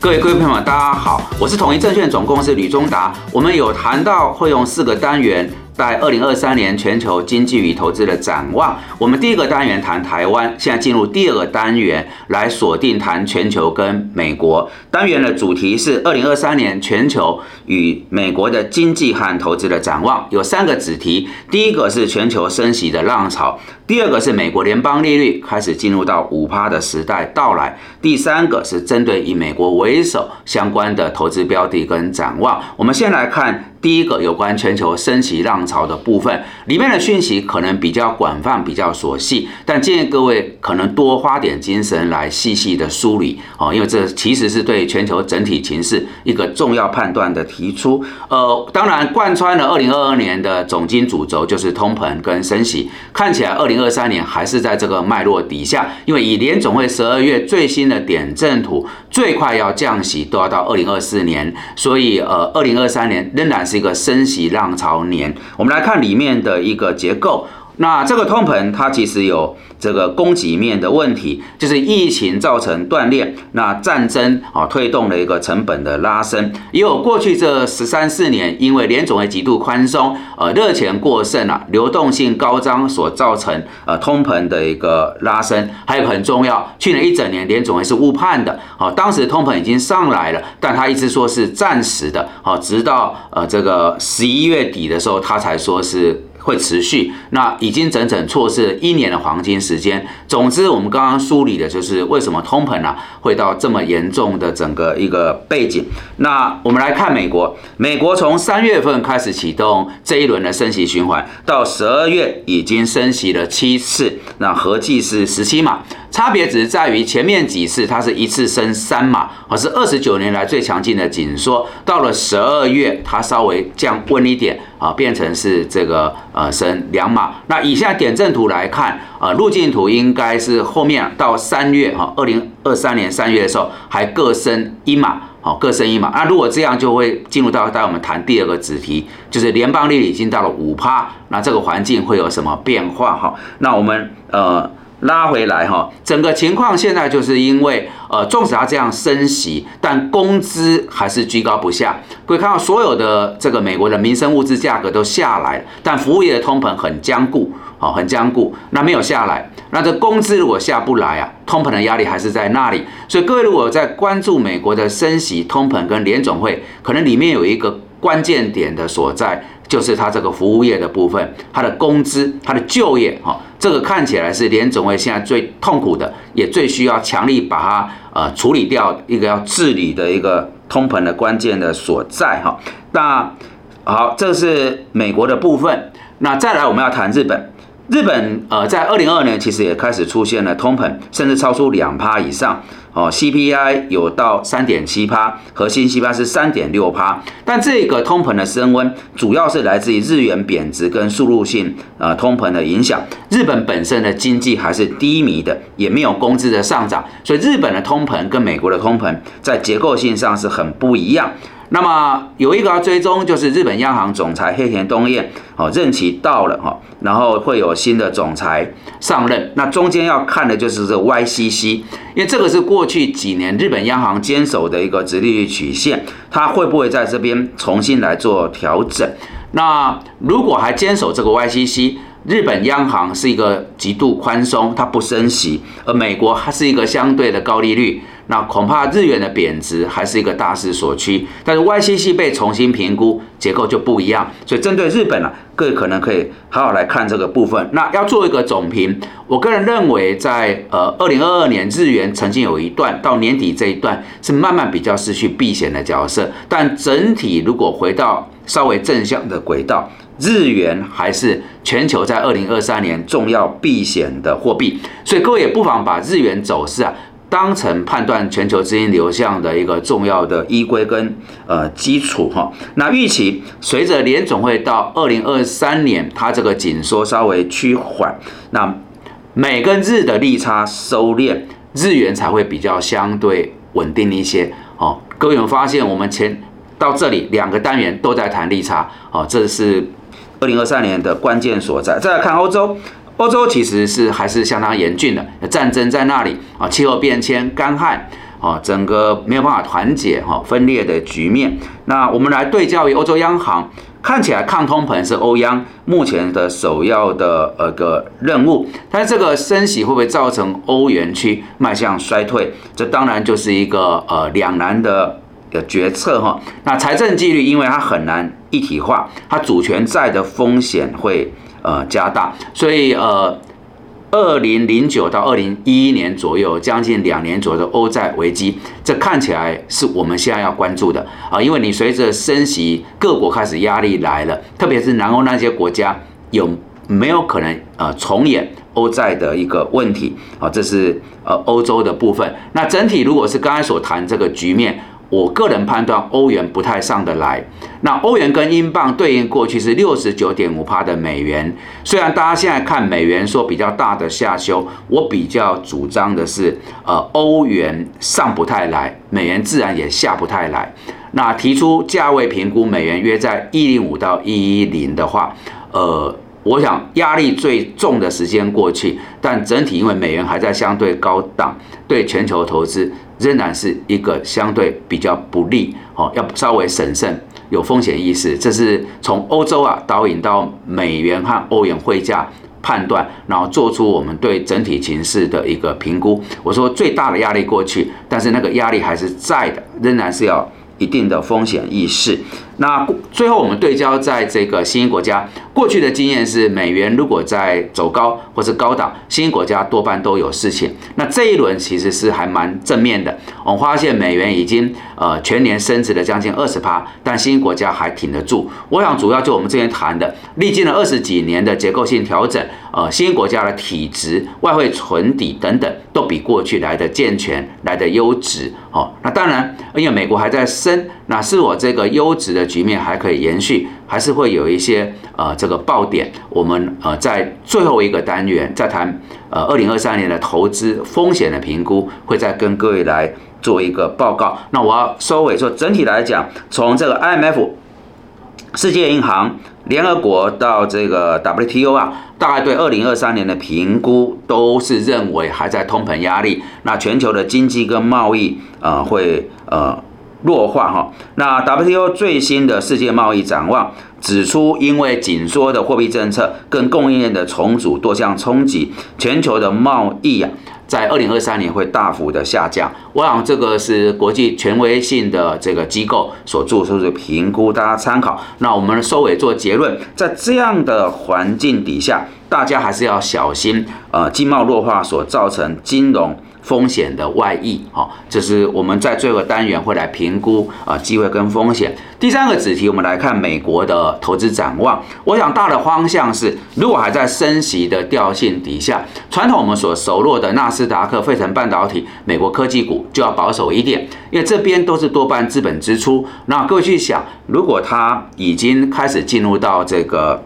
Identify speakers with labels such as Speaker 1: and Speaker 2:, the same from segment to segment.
Speaker 1: 各位各位朋友们，大家好，我是统一证券总公司吕忠达。我们有谈到会用四个单元。在二零二三年全球经济与投资的展望，我们第一个单元谈台湾，现在进入第二个单元来锁定谈全球跟美国。单元的主题是二零二三年全球与美国的经济和投资的展望，有三个子题。第一个是全球升息的浪潮，第二个是美国联邦利率开始进入到五趴的时代到来，第三个是针对以美国为首相关的投资标的跟展望。我们先来看。第一个有关全球升息浪潮的部分，里面的讯息可能比较广泛、比较琐细，但建议各位可能多花点精神来细细的梳理哦，因为这其实是对全球整体情势一个重要判断的提出。呃，当然贯穿了二零二二年的总金主轴就是通膨跟升息，看起来二零二三年还是在这个脉络底下，因为以联总会十二月最新的点阵图，最快要降息都要到二零二四年，所以呃，二零二三年仍然是。一个升息浪潮年，我们来看里面的一个结构。那这个通膨它其实有这个供给面的问题，就是疫情造成断裂，那战争啊推动了一个成本的拉升，也有过去这十三四年因为联总会极度宽松，呃热钱过剩啊，流动性高涨所造成呃通膨的一个拉升。还有很重要，去年一整年联总会是误判的，好当时通膨已经上来了，但他一直说是暂时的，好直到呃这个十一月底的时候，他才说是。会持续，那已经整整错失了一年的黄金时间。总之，我们刚刚梳理的就是为什么通膨啊会到这么严重的整个一个背景。那我们来看美国，美国从三月份开始启动这一轮的升息循环，到十二月已经升息了七次，那合计是十七码。差别只是在于前面几次它是一次升三码，而是二十九年来最强劲的紧缩。到了十二月，它稍微降温一点啊，变成是这个呃升两码。那以下点阵图来看啊，路径图应该是后面到三月哈，二零二三年三月的时候还各升一码，好各升一码。那如果这样就会进入到带我们谈第二个子题，就是联邦利率已经到了五趴，那这个环境会有什么变化哈？那我们呃。拉回来哈，整个情况现在就是因为，呃，纵使它这样升息，但工资还是居高不下。可以看到所有的这个美国的民生物资价格都下来，但服务业的通膨很坚固，哦，很坚固，那没有下来。那这工资如果下不来啊，通膨的压力还是在那里。所以各位如果在关注美国的升息、通膨跟联总会，可能里面有一个关键点的所在。就是它这个服务业的部分，它的工资、它的就业，哈，这个看起来是联总会现在最痛苦的，也最需要强力把它呃处理掉一个要治理的一个通膨的关键的所在，哈。那好，这是美国的部分。那再来我们要谈日本。日本呃，在二零二二年其实也开始出现了通膨，甚至超出两趴以上哦，CPI 有到三点七趴，核心 CPI 是三点六趴。但这个通膨的升温，主要是来自于日元贬值跟输入性呃通膨的影响。日本本身的经济还是低迷的，也没有工资的上涨，所以日本的通膨跟美国的通膨在结构性上是很不一样。那么有一个要追踪，就是日本央行总裁黑田东彦，哦，任期到了哈，然后会有新的总裁上任。那中间要看的就是这 YCC，因为这个是过去几年日本央行坚守的一个直利率曲线，它会不会在这边重新来做调整？那如果还坚守这个 YCC，日本央行是一个极度宽松，它不升息，而美国它是一个相对的高利率。那恐怕日元的贬值还是一个大势所趋，但是 YCC 被重新评估，结构就不一样。所以针对日本啊，各位可能可以好好来看这个部分。那要做一个总评，我个人认为，在呃二零二二年日元曾经有一段到年底这一段是慢慢比较失去避险的角色，但整体如果回到稍微正向的轨道，日元还是全球在二零二三年重要避险的货币。所以各位也不妨把日元走势啊。当成判断全球资金流向的一个重要的依归跟呃基础哈。那预期随着联总会到二零二三年，它这个紧缩稍微趋缓，那美跟日的利差收敛，日元才会比较相对稳定一些哦。各位有发现，我们前到这里两个单元都在谈利差哦，这是二零二三年的关键所在。再来看欧洲。欧洲其实是还是相当严峻的，战争在那里啊，气候变迁、干旱啊，整个没有办法团结哈，分裂的局面。那我们来对焦于欧洲央行，看起来抗通膨是欧央目前的首要的呃个任务，但是这个升息会不会造成欧元区迈向衰退？这当然就是一个呃两难的的决策哈。那财政纪律因为它很难一体化，它主权债的风险会。呃，加大，所以呃，二零零九到二零一一年左右，将近两年左右的欧债危机，这看起来是我们现在要关注的啊，因为你随着升息，各国开始压力来了，特别是南欧那些国家，有没有可能呃重演欧债的一个问题啊？这是呃欧洲的部分。那整体如果是刚才所谈这个局面。我个人判断，欧元不太上得来。那欧元跟英镑对应过去是六十九点五帕的美元。虽然大家现在看美元说比较大的下修，我比较主张的是，呃，欧元上不太来，美元自然也下不太来。那提出价位评估，美元约在一零五到一一零的话，呃，我想压力最重的时间过去，但整体因为美元还在相对高档，对全球投资。仍然是一个相对比较不利，哦，要稍微审慎，有风险意识。这是从欧洲啊导引到美元和欧元汇价判断，然后做出我们对整体形势的一个评估。我说最大的压力过去，但是那个压力还是在的，仍然是要一定的风险意识。那最后我们对焦在这个新兴国家，过去的经验是美元如果在走高或是高档，新兴国家多半都有事情。那这一轮其实是还蛮正面的，我们发现美元已经呃全年升值了将近二十趴，但新兴国家还挺得住。我想主要就我们之前谈的，历经了二十几年的结构性调整，呃，新兴国家的体质、外汇存底等等，都比过去来的健全、来的优质。哦，那当然，因为美国还在升，那是我这个优质的。局面还可以延续，还是会有一些呃这个爆点。我们呃在最后一个单元再谈呃二零二三年的投资风险的评估，会再跟各位来做一个报告。那我要收尾说，整体来讲，从这个 IMF、世界银行、联合国到这个 WTO 啊，大概对二零二三年的评估都是认为还在通膨压力。那全球的经济跟贸易呃会呃。弱化哈，那 WTO 最新的世界贸易展望指出，因为紧缩的货币政策跟供应链的重组多项冲击，全球的贸易啊，在二零二三年会大幅的下降。我想这个是国际权威性的这个机构所做出的评估，大家参考。那我们收尾做结论，在这样的环境底下，大家还是要小心，呃，经贸弱化所造成金融。风险的外溢，好，这是我们在最后单元会来评估啊机会跟风险。第三个子题，我们来看美国的投资展望。我想大的方向是，如果还在升息的调性底下，传统我们所熟络的纳斯达克、费城半导体、美国科技股就要保守一点，因为这边都是多半资本支出。那各位去想，如果它已经开始进入到这个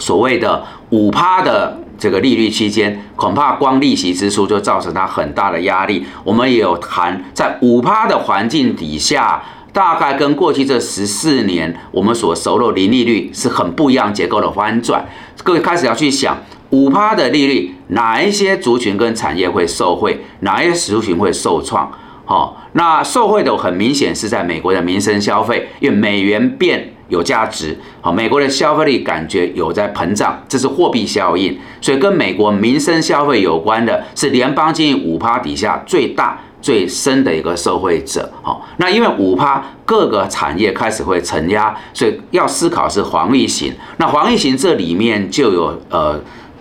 Speaker 1: 所谓的五趴的。这个利率期间，恐怕光利息支出就造成它很大的压力。我们也有谈，在五趴的环境底下，大概跟过去这十四年我们所熟的零利率是很不一样结构的翻转。各位开始要去想，五趴的利率，哪一些族群跟产业会受惠，哪一些族群会受创？好，那受惠的很明显是在美国的民生消费，因为美元变。有价值，好，美国的消费力感觉有在膨胀，这是货币效应，所以跟美国民生消费有关的是联邦经济五趴底下最大最深的一个受惠者，好，那因为五趴各个产业开始会承压，所以要思考是黄利型，那黄利型这里面就有呃。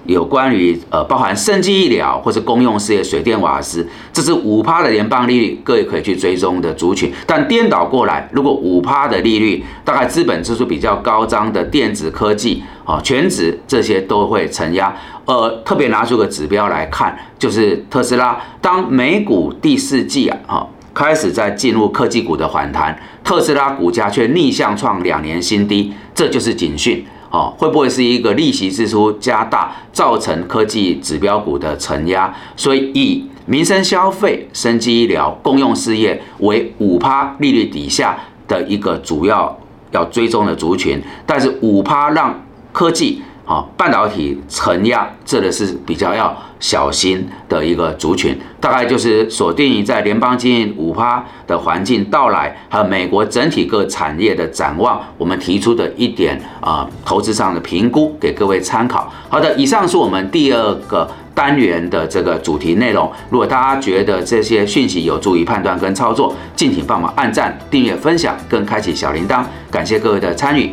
Speaker 1: 有关于呃，包含生技医疗或者公用事业、水电瓦斯，这是五趴的联邦利率，各位可以去追踪的族群。但颠倒过来，如果五趴的利率，大概资本支出比较高涨的电子科技啊、全职这些都会承压。呃，特别拿出个指标来看，就是特斯拉，当美股第四季啊，哈，开始在进入科技股的反弹，特斯拉股价却逆向创两年新低，这就是警讯。哦，会不会是一个利息支出加大，造成科技指标股的承压？所以以民生消费、生技医疗、公用事业为五趴利率底下的一个主要要追踪的族群，但是五趴让科技。好，半导体承压，这个是比较要小心的一个族群，大概就是锁定在联邦经营五趴的环境到来，还有美国整体各产业的展望，我们提出的一点啊投资上的评估，给各位参考。好的，以上是我们第二个单元的这个主题内容。如果大家觉得这些讯息有助于判断跟操作，敬请帮忙按赞、订阅、分享跟开启小铃铛，感谢各位的参与。